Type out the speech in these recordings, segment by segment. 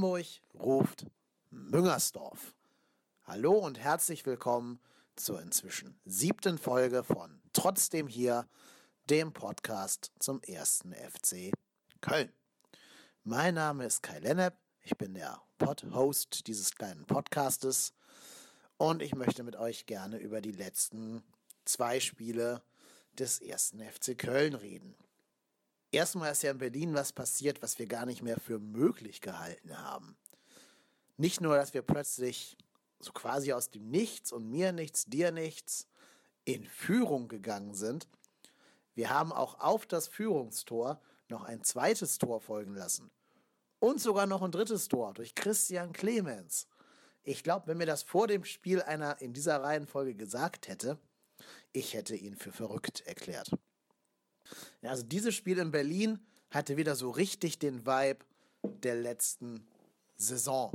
Hamburg ruft Müngersdorf. Hallo und herzlich willkommen zur inzwischen siebten Folge von Trotzdem hier, dem Podcast zum ersten FC Köln. Mein Name ist Kai Lennep, ich bin der Pod-Host dieses kleinen Podcastes und ich möchte mit euch gerne über die letzten zwei Spiele des ersten FC Köln reden. Erstmal ist ja in Berlin was passiert, was wir gar nicht mehr für möglich gehalten haben. Nicht nur, dass wir plötzlich so quasi aus dem Nichts und mir nichts, dir nichts in Führung gegangen sind, wir haben auch auf das Führungstor noch ein zweites Tor folgen lassen. Und sogar noch ein drittes Tor durch Christian Clemens. Ich glaube, wenn mir das vor dem Spiel einer in dieser Reihenfolge gesagt hätte, ich hätte ihn für verrückt erklärt. Ja, also dieses Spiel in Berlin hatte wieder so richtig den Vibe der letzten Saison.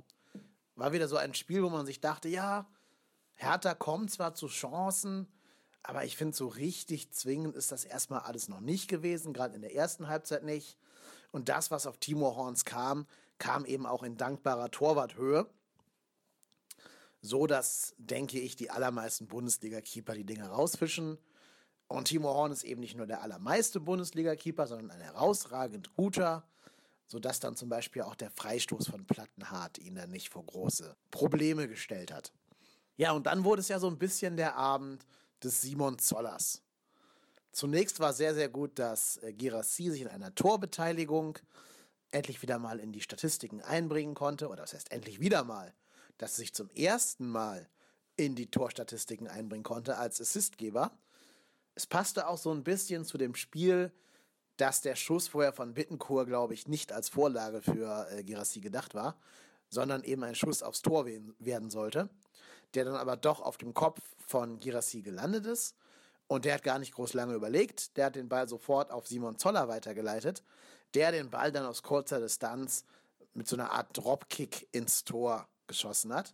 War wieder so ein Spiel, wo man sich dachte, ja, Hertha kommt zwar zu Chancen, aber ich finde, so richtig zwingend ist das erstmal alles noch nicht gewesen, gerade in der ersten Halbzeit nicht. Und das, was auf Timo Horns kam, kam eben auch in dankbarer Torwarthöhe. So dass, denke ich, die allermeisten Bundesliga-Keeper die Dinge rausfischen. Und Timo Horn ist eben nicht nur der allermeiste Bundesliga-Keeper, sondern ein herausragend guter, sodass dann zum Beispiel auch der Freistoß von Plattenhardt ihn dann nicht vor große Probleme gestellt hat. Ja, und dann wurde es ja so ein bisschen der Abend des Simon Zollers. Zunächst war sehr, sehr gut, dass äh, Girassi sich in einer Torbeteiligung endlich wieder mal in die Statistiken einbringen konnte, oder das heißt endlich wieder mal, dass er sich zum ersten Mal in die Torstatistiken einbringen konnte als Assistgeber. Es passte auch so ein bisschen zu dem Spiel, dass der Schuss vorher von Bittenkur, glaube ich, nicht als Vorlage für äh, Girassi gedacht war, sondern eben ein Schuss aufs Tor werden sollte, der dann aber doch auf dem Kopf von Girassi gelandet ist. Und der hat gar nicht groß lange überlegt. Der hat den Ball sofort auf Simon Zoller weitergeleitet, der den Ball dann aus kurzer Distanz mit so einer Art Dropkick ins Tor geschossen hat.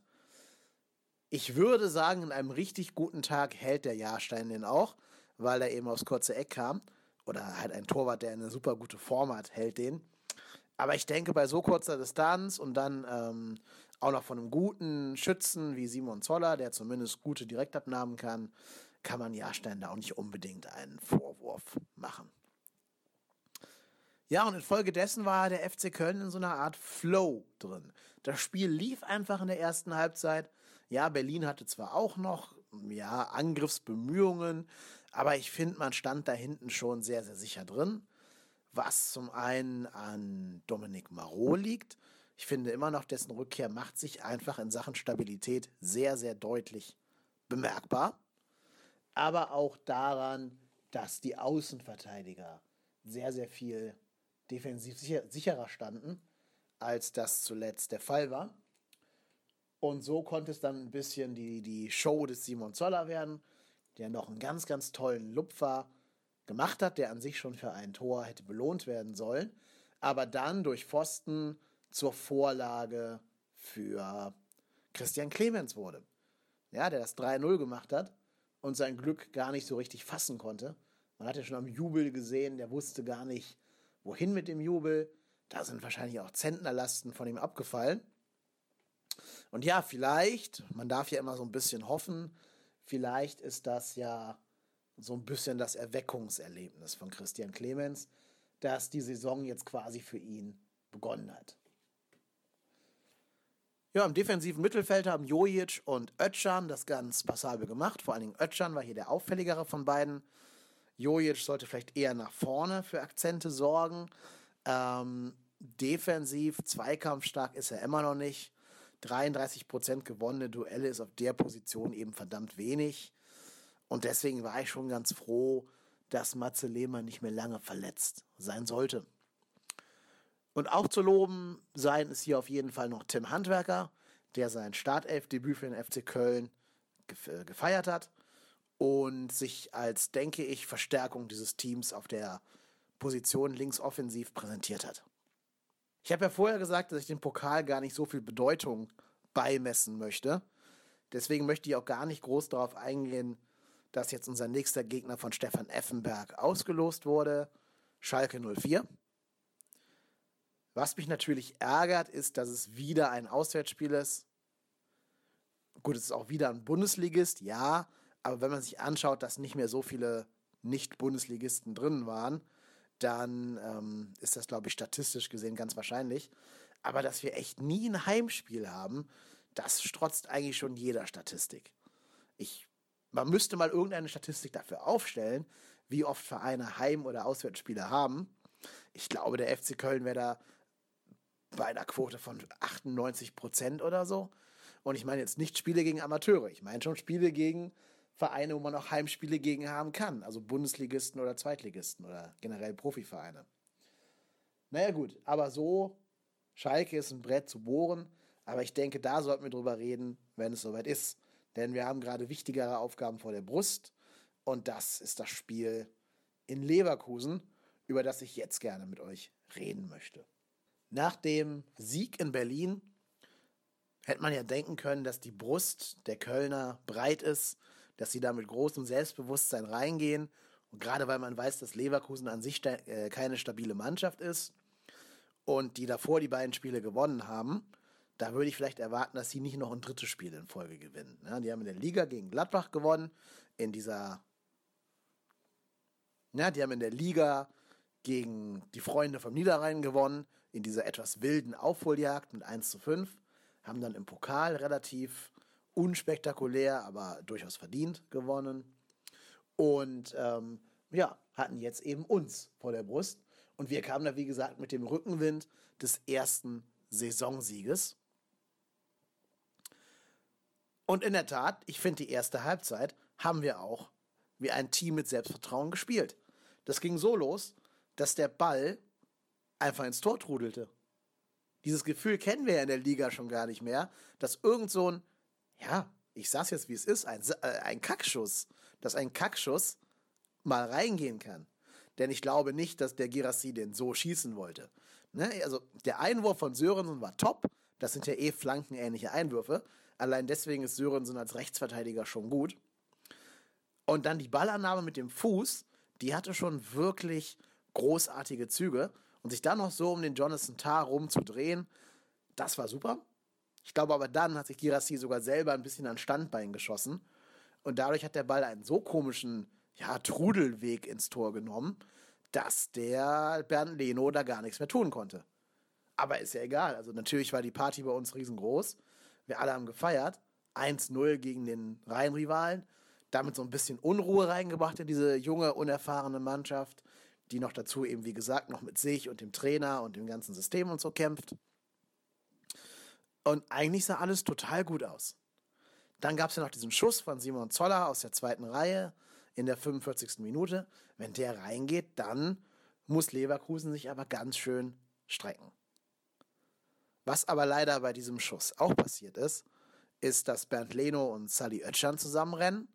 Ich würde sagen, in einem richtig guten Tag hält der Jahrstein den auch, weil er eben aufs kurze Eck kam. Oder halt ein Torwart, der eine super gute Form hat, hält den. Aber ich denke, bei so kurzer Distanz und dann ähm, auch noch von einem guten Schützen wie Simon Zoller, der zumindest gute Direktabnahmen kann, kann man Jahrstein da auch nicht unbedingt einen Vorwurf machen. Ja, und infolgedessen war der FC Köln in so einer Art Flow drin. Das Spiel lief einfach in der ersten Halbzeit. Ja, Berlin hatte zwar auch noch, ja, Angriffsbemühungen, aber ich finde, man stand da hinten schon sehr, sehr sicher drin. Was zum einen an Dominik Marot liegt. Ich finde immer noch, dessen Rückkehr macht sich einfach in Sachen Stabilität sehr, sehr deutlich bemerkbar. Aber auch daran, dass die Außenverteidiger sehr, sehr viel defensiv sicher, sicherer standen, als das zuletzt der Fall war. Und so konnte es dann ein bisschen die, die Show des Simon Zoller werden, der noch einen ganz, ganz tollen Lupfer gemacht hat, der an sich schon für ein Tor hätte belohnt werden sollen, aber dann durch Pfosten zur Vorlage für Christian Clemens wurde. Ja, der das 3-0 gemacht hat und sein Glück gar nicht so richtig fassen konnte. Man hat ja schon am Jubel gesehen, der wusste gar nicht, Wohin mit dem Jubel? Da sind wahrscheinlich auch Zentnerlasten von ihm abgefallen. Und ja, vielleicht, man darf ja immer so ein bisschen hoffen, vielleicht ist das ja so ein bisschen das Erweckungserlebnis von Christian Clemens, dass die Saison jetzt quasi für ihn begonnen hat. Ja, im defensiven Mittelfeld haben Jojic und Ötchan das ganz passabel gemacht. Vor allen Dingen Ötchan war hier der auffälligere von beiden. Jojic sollte vielleicht eher nach vorne für Akzente sorgen. Ähm, defensiv, zweikampfstark ist er immer noch nicht. 33% gewonnene Duelle ist auf der Position eben verdammt wenig. Und deswegen war ich schon ganz froh, dass Matze Lehmann nicht mehr lange verletzt sein sollte. Und auch zu loben sein ist hier auf jeden Fall noch Tim Handwerker, der sein Startelfdebüt für den FC Köln gefeiert hat und sich als, denke ich, Verstärkung dieses Teams auf der Position linksoffensiv präsentiert hat. Ich habe ja vorher gesagt, dass ich dem Pokal gar nicht so viel Bedeutung beimessen möchte. Deswegen möchte ich auch gar nicht groß darauf eingehen, dass jetzt unser nächster Gegner von Stefan Effenberg ausgelost wurde, Schalke 04. Was mich natürlich ärgert, ist, dass es wieder ein Auswärtsspiel ist. Gut, es ist auch wieder ein Bundesligist, ja, aber wenn man sich anschaut, dass nicht mehr so viele Nicht-Bundesligisten drin waren, dann ähm, ist das, glaube ich, statistisch gesehen ganz wahrscheinlich. Aber dass wir echt nie ein Heimspiel haben, das strotzt eigentlich schon jeder Statistik. Ich, man müsste mal irgendeine Statistik dafür aufstellen, wie oft Vereine Heim- oder Auswärtsspiele haben. Ich glaube, der FC Köln wäre da bei einer Quote von 98 Prozent oder so. Und ich meine jetzt nicht Spiele gegen Amateure. Ich meine schon Spiele gegen Vereine, wo man auch Heimspiele gegen haben kann. Also Bundesligisten oder Zweitligisten oder generell Profivereine. Naja, gut, aber so, Schalke ist ein Brett zu bohren. Aber ich denke, da sollten wir drüber reden, wenn es soweit ist. Denn wir haben gerade wichtigere Aufgaben vor der Brust. Und das ist das Spiel in Leverkusen, über das ich jetzt gerne mit euch reden möchte. Nach dem Sieg in Berlin hätte man ja denken können, dass die Brust der Kölner breit ist, dass sie da mit großem Selbstbewusstsein reingehen. Und gerade weil man weiß, dass Leverkusen an sich äh, keine stabile Mannschaft ist und die davor die beiden Spiele gewonnen haben, da würde ich vielleicht erwarten, dass sie nicht noch ein drittes Spiel in Folge gewinnen. Ja, die haben in der Liga gegen Gladbach gewonnen, in dieser, ja, die haben in der Liga gegen die Freunde vom Niederrhein gewonnen, in dieser etwas wilden Aufholjagd mit 1 zu 5, haben dann im Pokal relativ unspektakulär, aber durchaus verdient gewonnen. Und ähm, ja, hatten jetzt eben uns vor der Brust. Und wir kamen da, wie gesagt, mit dem Rückenwind des ersten Saisonsieges. Und in der Tat, ich finde, die erste Halbzeit haben wir auch wie ein Team mit Selbstvertrauen gespielt. Das ging so los, dass der Ball einfach ins Tor trudelte. Dieses Gefühl kennen wir ja in der Liga schon gar nicht mehr, dass irgend so ein, ja, ich sag's jetzt wie es ist, ein, äh, ein Kackschuss, dass ein Kackschuss mal reingehen kann. Denn ich glaube nicht, dass der Girassi den so schießen wollte. Ne? Also der Einwurf von Sörensen war top. Das sind ja eh flankenähnliche Einwürfe. Allein deswegen ist Sörensen als Rechtsverteidiger schon gut. Und dann die Ballannahme mit dem Fuß, die hatte schon wirklich großartige Züge. Und sich dann noch so um den Jonathan Tarr rumzudrehen, das war super. Ich glaube aber dann hat sich Girassi sogar selber ein bisschen an Standbein geschossen. Und dadurch hat der Ball einen so komischen ja, Trudelweg ins Tor genommen, dass der Bernd Leno da gar nichts mehr tun konnte. Aber ist ja egal. Also natürlich war die Party bei uns riesengroß. Wir alle haben gefeiert. 1-0 gegen den Rheinrivalen. Damit so ein bisschen Unruhe reingebracht in diese junge, unerfahrene Mannschaft die noch dazu eben, wie gesagt, noch mit sich und dem Trainer und dem ganzen System und so kämpft. Und eigentlich sah alles total gut aus. Dann gab es ja noch diesen Schuss von Simon Zoller aus der zweiten Reihe in der 45. Minute. Wenn der reingeht, dann muss Leverkusen sich aber ganz schön strecken. Was aber leider bei diesem Schuss auch passiert ist, ist, dass Bernd Leno und Sally Oetschan zusammenrennen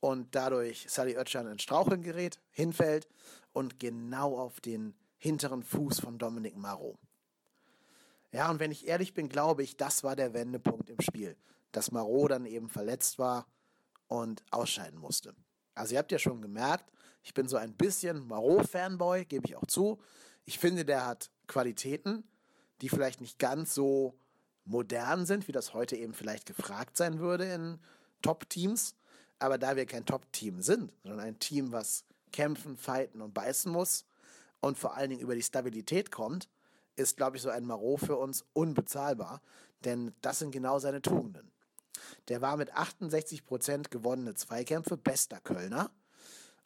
und dadurch Sally Oetschan in Straucheln gerät, hinfällt und genau auf den hinteren Fuß von Dominik Marot. Ja, und wenn ich ehrlich bin, glaube ich, das war der Wendepunkt im Spiel, dass Marot dann eben verletzt war und ausscheiden musste. Also ihr habt ja schon gemerkt, ich bin so ein bisschen Marot-Fanboy, gebe ich auch zu. Ich finde, der hat Qualitäten, die vielleicht nicht ganz so modern sind, wie das heute eben vielleicht gefragt sein würde in Top-Teams. Aber da wir kein Top-Team sind, sondern ein Team, was kämpfen, fighten und beißen muss und vor allen Dingen über die Stabilität kommt, ist, glaube ich, so ein Marot für uns unbezahlbar, denn das sind genau seine Tugenden. Der war mit 68 Prozent gewonnene Zweikämpfe, bester Kölner.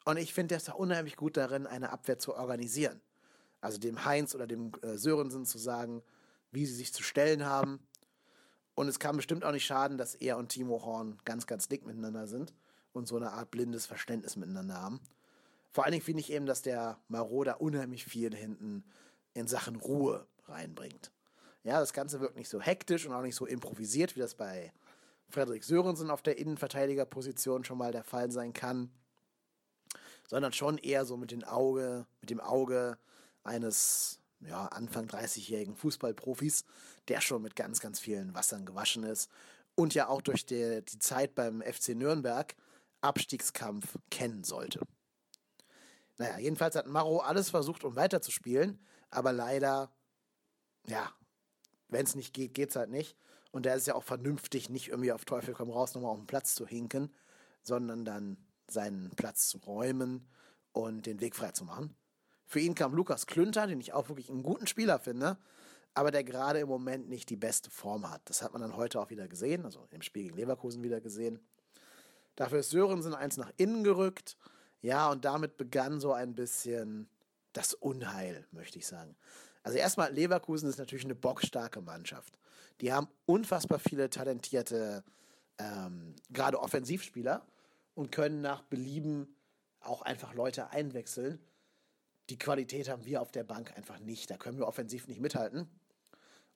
Und ich finde, der ist da unheimlich gut darin, eine Abwehr zu organisieren. Also dem Heinz oder dem äh, Sörensen zu sagen, wie sie sich zu stellen haben. Und es kann bestimmt auch nicht schaden, dass er und Timo Horn ganz, ganz dick miteinander sind und so eine Art blindes Verständnis miteinander haben. Vor allen Dingen finde ich eben, dass der Maroder unheimlich viel hinten in Sachen Ruhe reinbringt. Ja, das Ganze wirkt nicht so hektisch und auch nicht so improvisiert, wie das bei Frederik Sörensen auf der Innenverteidigerposition schon mal der Fall sein kann, sondern schon eher so mit, den Auge, mit dem Auge eines ja, Anfang 30-jährigen Fußballprofis, der schon mit ganz, ganz vielen Wassern gewaschen ist und ja auch durch die, die Zeit beim FC Nürnberg Abstiegskampf kennen sollte. Naja, jedenfalls hat Maro alles versucht, um weiterzuspielen, aber leider ja, wenn es nicht geht, geht es halt nicht. Und da ist ja auch vernünftig, nicht irgendwie auf Teufel komm raus nochmal auf den Platz zu hinken, sondern dann seinen Platz zu räumen und den Weg frei zu machen. Für ihn kam Lukas Klünter, den ich auch wirklich einen guten Spieler finde, aber der gerade im Moment nicht die beste Form hat. Das hat man dann heute auch wieder gesehen, also im Spiel gegen Leverkusen wieder gesehen. Dafür ist Sörensen eins nach innen gerückt. Ja, und damit begann so ein bisschen das Unheil, möchte ich sagen. Also erstmal, Leverkusen ist natürlich eine bockstarke Mannschaft. Die haben unfassbar viele talentierte, ähm, gerade Offensivspieler und können nach Belieben auch einfach Leute einwechseln. Die Qualität haben wir auf der Bank einfach nicht. Da können wir offensiv nicht mithalten.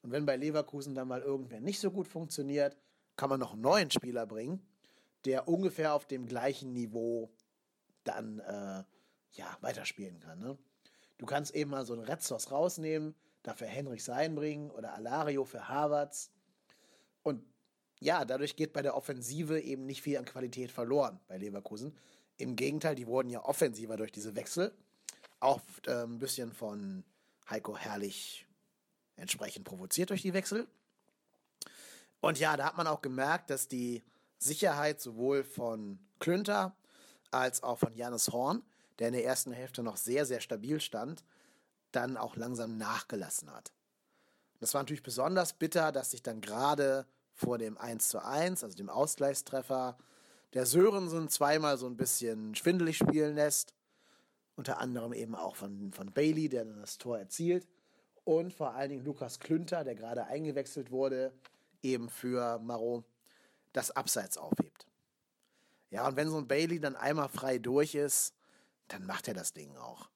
Und wenn bei Leverkusen dann mal irgendwer nicht so gut funktioniert, kann man noch einen neuen Spieler bringen, der ungefähr auf dem gleichen Niveau dann äh, ja, weiterspielen kann. Ne? Du kannst eben mal so einen Retzos rausnehmen, dafür Henrichs einbringen oder Alario für Harvards. Und ja, dadurch geht bei der Offensive eben nicht viel an Qualität verloren bei Leverkusen. Im Gegenteil, die wurden ja offensiver durch diese Wechsel. Auch äh, ein bisschen von Heiko Herrlich entsprechend provoziert durch die Wechsel. Und ja, da hat man auch gemerkt, dass die Sicherheit sowohl von Klünter als auch von Janis Horn, der in der ersten Hälfte noch sehr, sehr stabil stand, dann auch langsam nachgelassen hat. Das war natürlich besonders bitter, dass sich dann gerade vor dem 1 zu 1, also dem Ausgleichstreffer, der Sörensen zweimal so ein bisschen schwindelig spielen lässt. Unter anderem eben auch von, von Bailey, der dann das Tor erzielt. Und vor allen Dingen Lukas Klünter, der gerade eingewechselt wurde, eben für Marot das Abseits aufhebt. Ja, und wenn so ein Bailey dann einmal frei durch ist, dann macht er das Ding auch.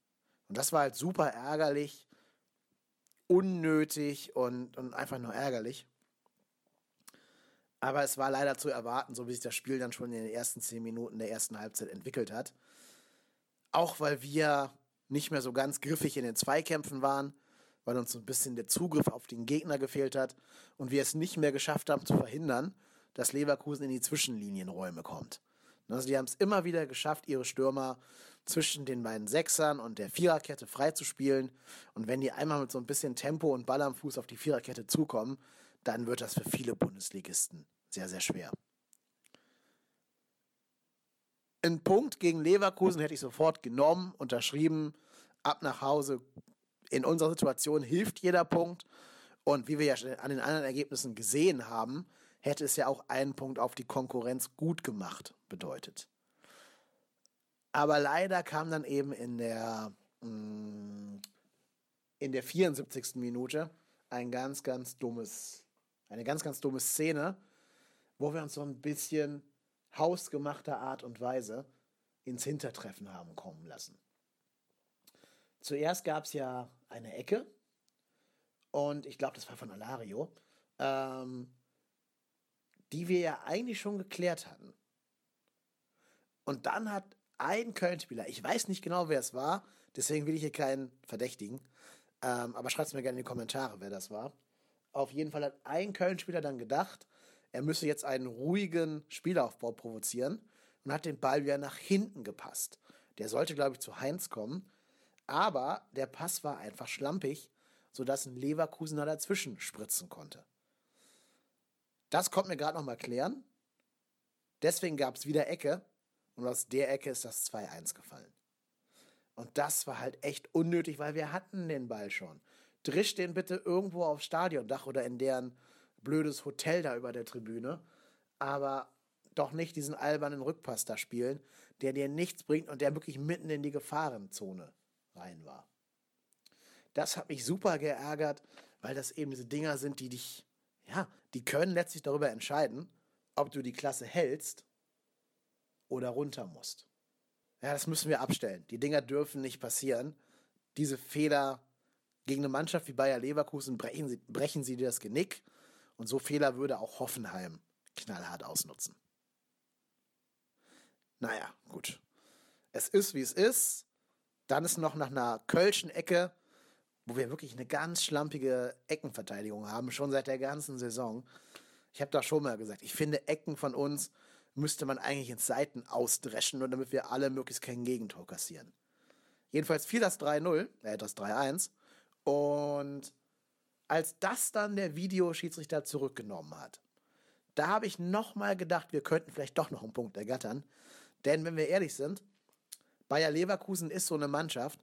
Und das war halt super ärgerlich, unnötig und, und einfach nur ärgerlich. Aber es war leider zu erwarten, so wie sich das Spiel dann schon in den ersten zehn Minuten der ersten Halbzeit entwickelt hat. Auch weil wir nicht mehr so ganz griffig in den Zweikämpfen waren, weil uns ein bisschen der Zugriff auf den Gegner gefehlt hat und wir es nicht mehr geschafft haben zu verhindern, dass Leverkusen in die Zwischenlinienräume kommt. Also die haben es immer wieder geschafft, ihre Stürmer zwischen den beiden Sechsern und der Viererkette freizuspielen. Und wenn die einmal mit so ein bisschen Tempo und Ball am Fuß auf die Viererkette zukommen, dann wird das für viele Bundesligisten sehr, sehr schwer. Ein Punkt gegen Leverkusen hätte ich sofort genommen, unterschrieben, ab nach Hause. In unserer Situation hilft jeder Punkt. Und wie wir ja an den anderen Ergebnissen gesehen haben, hätte es ja auch einen Punkt auf die Konkurrenz gut gemacht bedeutet. Aber leider kam dann eben in der, mm, in der 74. Minute ein ganz, ganz dummes, eine ganz, ganz dumme Szene, wo wir uns so ein bisschen hausgemachter Art und Weise ins Hintertreffen haben kommen lassen. Zuerst gab es ja eine Ecke und ich glaube, das war von Alario. Ähm, die wir ja eigentlich schon geklärt hatten. Und dann hat ein Köln-Spieler, ich weiß nicht genau, wer es war, deswegen will ich hier keinen verdächtigen, ähm, aber schreibt es mir gerne in die Kommentare, wer das war. Auf jeden Fall hat ein Köln-Spieler dann gedacht, er müsse jetzt einen ruhigen Spielaufbau provozieren und hat den Ball wieder nach hinten gepasst. Der sollte, glaube ich, zu Heinz kommen, aber der Pass war einfach schlampig, sodass ein Leverkusener dazwischen spritzen konnte. Das konnten wir gerade noch mal klären. Deswegen gab es wieder Ecke. Und aus der Ecke ist das 2-1 gefallen. Und das war halt echt unnötig, weil wir hatten den Ball schon. Drisch den bitte irgendwo aufs Stadiondach oder in deren blödes Hotel da über der Tribüne. Aber doch nicht diesen albernen Rückpass da spielen, der dir nichts bringt und der wirklich mitten in die Gefahrenzone rein war. Das hat mich super geärgert, weil das eben diese Dinger sind, die dich ja, die können letztlich darüber entscheiden, ob du die Klasse hältst oder runter musst. Ja, das müssen wir abstellen. Die Dinger dürfen nicht passieren. Diese Fehler gegen eine Mannschaft wie Bayer Leverkusen brechen sie, brechen sie dir das Genick. Und so Fehler würde auch Hoffenheim knallhart ausnutzen. Naja, gut. Es ist, wie es ist. Dann ist noch nach einer Kölschen Ecke wo wir wirklich eine ganz schlampige Eckenverteidigung haben, schon seit der ganzen Saison. Ich habe da schon mal gesagt, ich finde, Ecken von uns müsste man eigentlich ins Seiten ausdreschen, nur damit wir alle möglichst kein Gegentor kassieren. Jedenfalls fiel das 3-0, äh, das 3-1. Und als das dann der Videoschiedsrichter zurückgenommen hat, da habe ich nochmal gedacht, wir könnten vielleicht doch noch einen Punkt ergattern. Denn wenn wir ehrlich sind, Bayer Leverkusen ist so eine Mannschaft,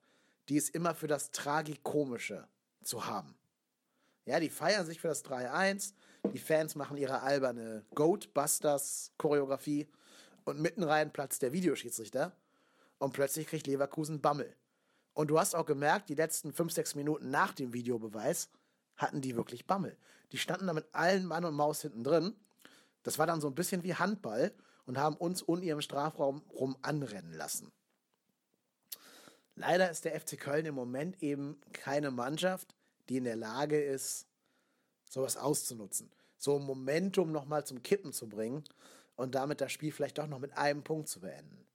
die ist immer für das Tragikomische zu haben. Ja, die feiern sich für das 3-1, die Fans machen ihre alberne Goatbusters-Choreografie und mitten rein platzt der Videoschiedsrichter und plötzlich kriegt Leverkusen Bammel. Und du hast auch gemerkt, die letzten 5, 6 Minuten nach dem Videobeweis hatten die wirklich Bammel. Die standen da mit allen Mann und Maus hinten drin. Das war dann so ein bisschen wie Handball und haben uns un ihrem Strafraum rum anrennen lassen. Leider ist der FC Köln im Moment eben keine Mannschaft, die in der Lage ist, sowas auszunutzen. So Momentum nochmal zum Kippen zu bringen und damit das Spiel vielleicht doch noch mit einem Punkt zu beenden.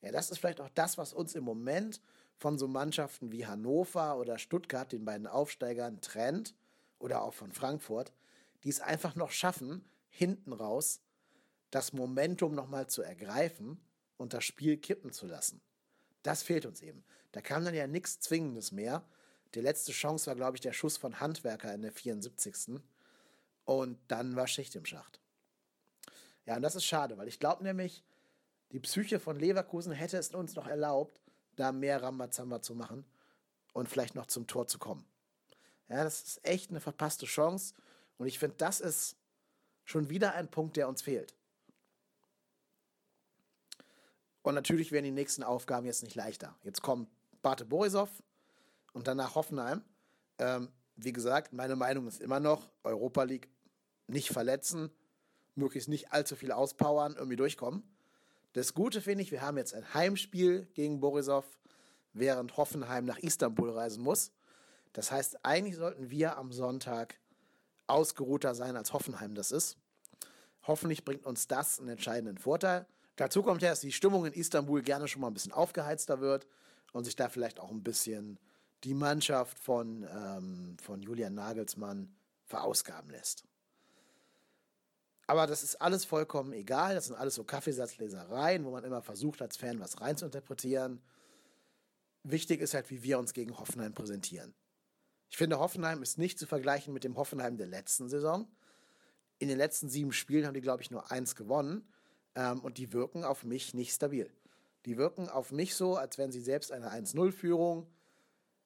Ja, das ist vielleicht auch das, was uns im Moment von so Mannschaften wie Hannover oder Stuttgart, den beiden Aufsteigern, trennt, oder auch von Frankfurt, die es einfach noch schaffen, hinten raus das Momentum nochmal zu ergreifen und das Spiel kippen zu lassen. Das fehlt uns eben. Da kam dann ja nichts Zwingendes mehr. Die letzte Chance war, glaube ich, der Schuss von Handwerker in der 74. Und dann war Schicht im Schacht. Ja, und das ist schade, weil ich glaube nämlich, die Psyche von Leverkusen hätte es uns noch erlaubt, da mehr Rambazamba zu machen und vielleicht noch zum Tor zu kommen. Ja, das ist echt eine verpasste Chance. Und ich finde, das ist schon wieder ein Punkt, der uns fehlt. Und natürlich werden die nächsten Aufgaben jetzt nicht leichter. Jetzt kommt Bate Borisov und danach Hoffenheim. Ähm, wie gesagt, meine Meinung ist immer noch, Europa League nicht verletzen, möglichst nicht allzu viel auspowern, irgendwie durchkommen. Das Gute finde ich, wir haben jetzt ein Heimspiel gegen Borisov, während Hoffenheim nach Istanbul reisen muss. Das heißt, eigentlich sollten wir am Sonntag ausgeruhter sein, als Hoffenheim das ist. Hoffentlich bringt uns das einen entscheidenden Vorteil. Dazu kommt ja, dass die Stimmung in Istanbul gerne schon mal ein bisschen aufgeheizter wird und sich da vielleicht auch ein bisschen die Mannschaft von, ähm, von Julian Nagelsmann verausgaben lässt. Aber das ist alles vollkommen egal. Das sind alles so Kaffeesatzlesereien, wo man immer versucht, als Fan was reinzuinterpretieren. Wichtig ist halt, wie wir uns gegen Hoffenheim präsentieren. Ich finde, Hoffenheim ist nicht zu vergleichen mit dem Hoffenheim der letzten Saison. In den letzten sieben Spielen haben die, glaube ich, nur eins gewonnen. Ähm, und die wirken auf mich nicht stabil. Die wirken auf mich so, als wenn sie selbst eine 1-0-Führung,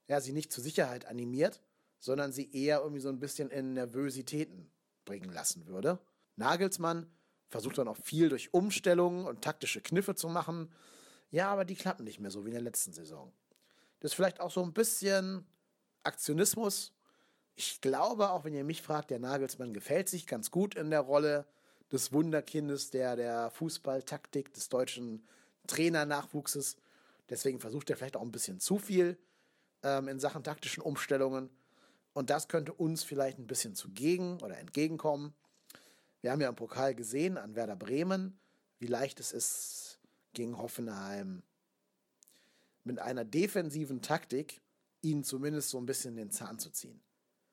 ja, sie nicht zur Sicherheit animiert, sondern sie eher irgendwie so ein bisschen in Nervositäten bringen lassen würde. Nagelsmann versucht dann auch viel durch Umstellungen und taktische Kniffe zu machen. Ja, aber die klappen nicht mehr so wie in der letzten Saison. Das ist vielleicht auch so ein bisschen Aktionismus. Ich glaube, auch wenn ihr mich fragt, der Nagelsmann gefällt sich ganz gut in der Rolle des Wunderkindes der, der Fußballtaktik des deutschen Trainernachwuchses. Deswegen versucht er vielleicht auch ein bisschen zu viel ähm, in Sachen taktischen Umstellungen. Und das könnte uns vielleicht ein bisschen zugegen oder entgegenkommen. Wir haben ja im Pokal gesehen an Werder Bremen, wie leicht es ist, gegen Hoffenheim mit einer defensiven Taktik ihnen zumindest so ein bisschen den Zahn zu ziehen.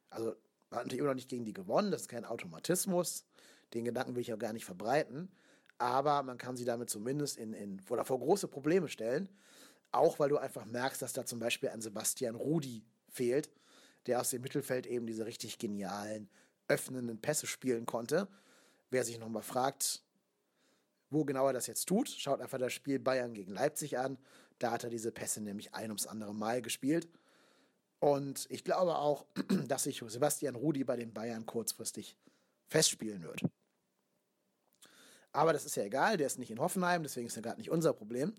Also, man hat natürlich immer noch nicht gegen die gewonnen, das ist kein Automatismus. Den Gedanken will ich auch gar nicht verbreiten. Aber man kann sie damit zumindest in, in, oder vor große Probleme stellen. Auch weil du einfach merkst, dass da zum Beispiel ein Sebastian Rudi fehlt, der aus dem Mittelfeld eben diese richtig genialen, öffnenden Pässe spielen konnte. Wer sich nochmal fragt, wo genau er das jetzt tut, schaut einfach das Spiel Bayern gegen Leipzig an. Da hat er diese Pässe nämlich ein ums andere Mal gespielt. Und ich glaube auch, dass sich Sebastian Rudi bei den Bayern kurzfristig festspielen wird. Aber das ist ja egal, der ist nicht in Hoffenheim, deswegen ist er gerade nicht unser Problem.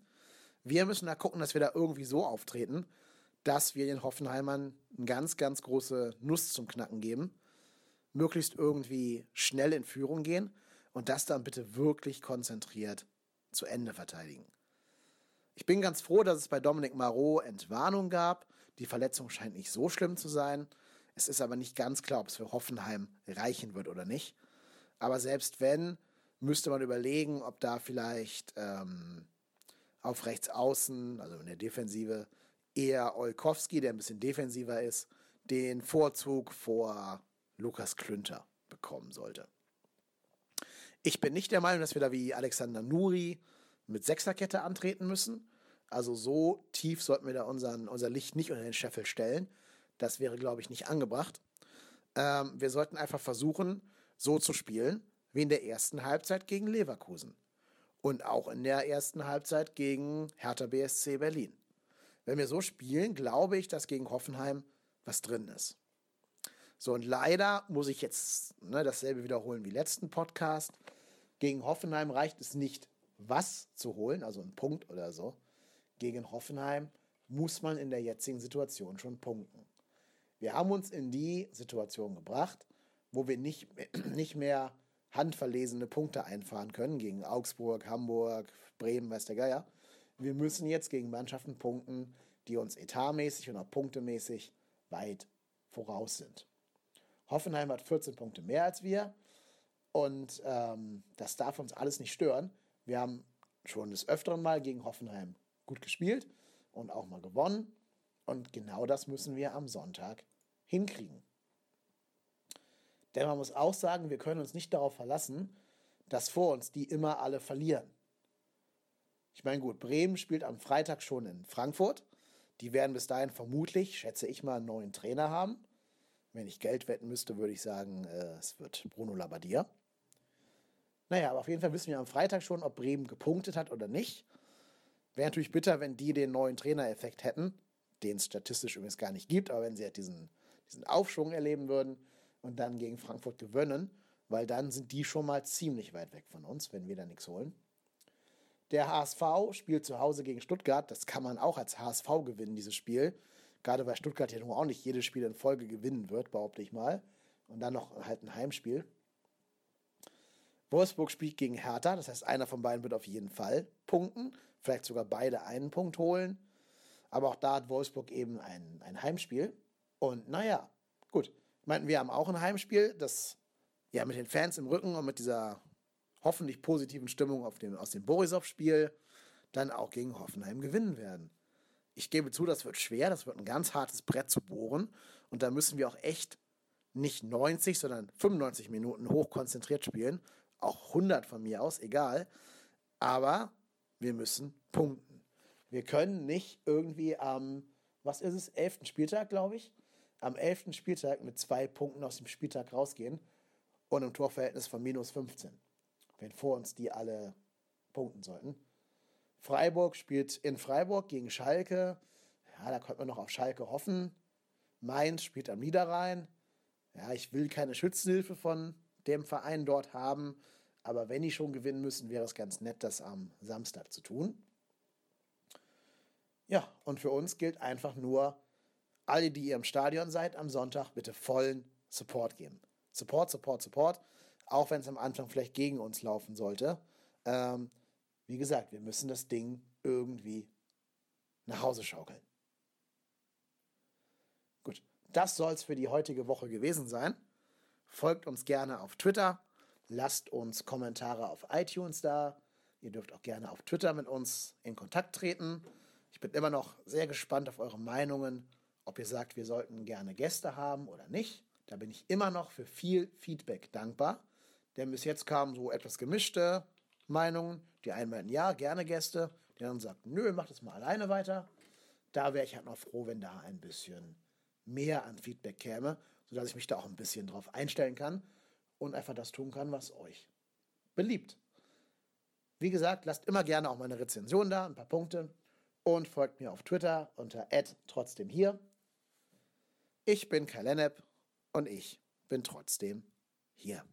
Wir müssen da gucken, dass wir da irgendwie so auftreten, dass wir den Hoffenheimern eine ganz, ganz große Nuss zum Knacken geben, möglichst irgendwie schnell in Führung gehen und das dann bitte wirklich konzentriert zu Ende verteidigen. Ich bin ganz froh, dass es bei Dominik Marot Entwarnung gab. Die Verletzung scheint nicht so schlimm zu sein. Es ist aber nicht ganz klar, ob es für Hoffenheim reichen wird oder nicht. Aber selbst wenn, müsste man überlegen, ob da vielleicht ähm, auf rechts außen, also in der Defensive, eher Olkowski, der ein bisschen defensiver ist, den Vorzug vor Lukas Klünter bekommen sollte. Ich bin nicht der Meinung, dass wir da wie Alexander Nuri mit Sechserkette antreten müssen. Also so tief sollten wir da unseren, unser Licht nicht unter den Scheffel stellen. Das wäre, glaube ich, nicht angebracht. Ähm, wir sollten einfach versuchen, so zu spielen wie in der ersten Halbzeit gegen Leverkusen und auch in der ersten Halbzeit gegen Hertha BSC Berlin. Wenn wir so spielen, glaube ich, dass gegen Hoffenheim was drin ist. So, und leider muss ich jetzt ne, dasselbe wiederholen wie letzten Podcast. Gegen Hoffenheim reicht es nicht, was zu holen, also einen Punkt oder so. Gegen Hoffenheim muss man in der jetzigen Situation schon punkten. Wir haben uns in die Situation gebracht, wo wir nicht, nicht mehr handverlesene Punkte einfahren können gegen Augsburg, Hamburg, Bremen, weiß der Geier. Wir müssen jetzt gegen Mannschaften punkten, die uns etatmäßig und auch punktemäßig weit voraus sind. Hoffenheim hat 14 Punkte mehr als wir und ähm, das darf uns alles nicht stören. Wir haben schon des Öfteren mal gegen Hoffenheim gut gespielt und auch mal gewonnen und genau das müssen wir am Sonntag hinkriegen. Denn man muss auch sagen, wir können uns nicht darauf verlassen, dass vor uns die immer alle verlieren. Ich meine, gut, Bremen spielt am Freitag schon in Frankfurt. Die werden bis dahin vermutlich, schätze ich mal, einen neuen Trainer haben. Wenn ich Geld wetten müsste, würde ich sagen, äh, es wird Bruno Labbadia. Naja, aber auf jeden Fall wissen wir am Freitag schon, ob Bremen gepunktet hat oder nicht. Wäre natürlich bitter, wenn die den neuen Trainereffekt hätten, den es statistisch übrigens gar nicht gibt, aber wenn sie halt diesen, diesen Aufschwung erleben würden, und dann gegen Frankfurt gewinnen, weil dann sind die schon mal ziemlich weit weg von uns, wenn wir da nichts holen. Der HSV spielt zu Hause gegen Stuttgart. Das kann man auch als HSV gewinnen, dieses Spiel. Gerade weil Stuttgart ja nun auch nicht jedes Spiel in Folge gewinnen wird, behaupte ich mal. Und dann noch halt ein Heimspiel. Wolfsburg spielt gegen Hertha, das heißt, einer von beiden wird auf jeden Fall punkten. Vielleicht sogar beide einen Punkt holen. Aber auch da hat Wolfsburg eben ein, ein Heimspiel. Und naja, gut meinten, wir haben auch ein Heimspiel, das ja mit den Fans im Rücken und mit dieser hoffentlich positiven Stimmung auf dem, aus dem Borisov-Spiel dann auch gegen Hoffenheim gewinnen werden. Ich gebe zu, das wird schwer, das wird ein ganz hartes Brett zu bohren und da müssen wir auch echt nicht 90, sondern 95 Minuten hoch konzentriert spielen, auch 100 von mir aus, egal, aber wir müssen punkten. Wir können nicht irgendwie am, was ist es, 11. Spieltag, glaube ich, am 11. Spieltag mit zwei Punkten aus dem Spieltag rausgehen und im Torverhältnis von minus 15, wenn vor uns die alle punkten sollten. Freiburg spielt in Freiburg gegen Schalke. Ja, da könnte man noch auf Schalke hoffen. Mainz spielt am Niederrhein. Ja, ich will keine Schützenhilfe von dem Verein dort haben, aber wenn die schon gewinnen müssen, wäre es ganz nett, das am Samstag zu tun. Ja, und für uns gilt einfach nur, alle, die ihr im Stadion seid am Sonntag, bitte vollen Support geben. Support, Support, Support. Auch wenn es am Anfang vielleicht gegen uns laufen sollte. Ähm, wie gesagt, wir müssen das Ding irgendwie nach Hause schaukeln. Gut, das soll es für die heutige Woche gewesen sein. Folgt uns gerne auf Twitter. Lasst uns Kommentare auf iTunes da. Ihr dürft auch gerne auf Twitter mit uns in Kontakt treten. Ich bin immer noch sehr gespannt auf eure Meinungen ob ihr sagt, wir sollten gerne Gäste haben oder nicht. Da bin ich immer noch für viel Feedback dankbar. Denn bis jetzt kamen so etwas gemischte Meinungen. Die einen meinten, ja, gerne Gäste. Die anderen sagten, nö, mach das mal alleine weiter. Da wäre ich halt noch froh, wenn da ein bisschen mehr an Feedback käme, sodass ich mich da auch ein bisschen drauf einstellen kann und einfach das tun kann, was euch beliebt. Wie gesagt, lasst immer gerne auch meine Rezension da, ein paar Punkte und folgt mir auf Twitter unter trotzdem hier. Ich bin Kai Lennep und ich bin trotzdem hier.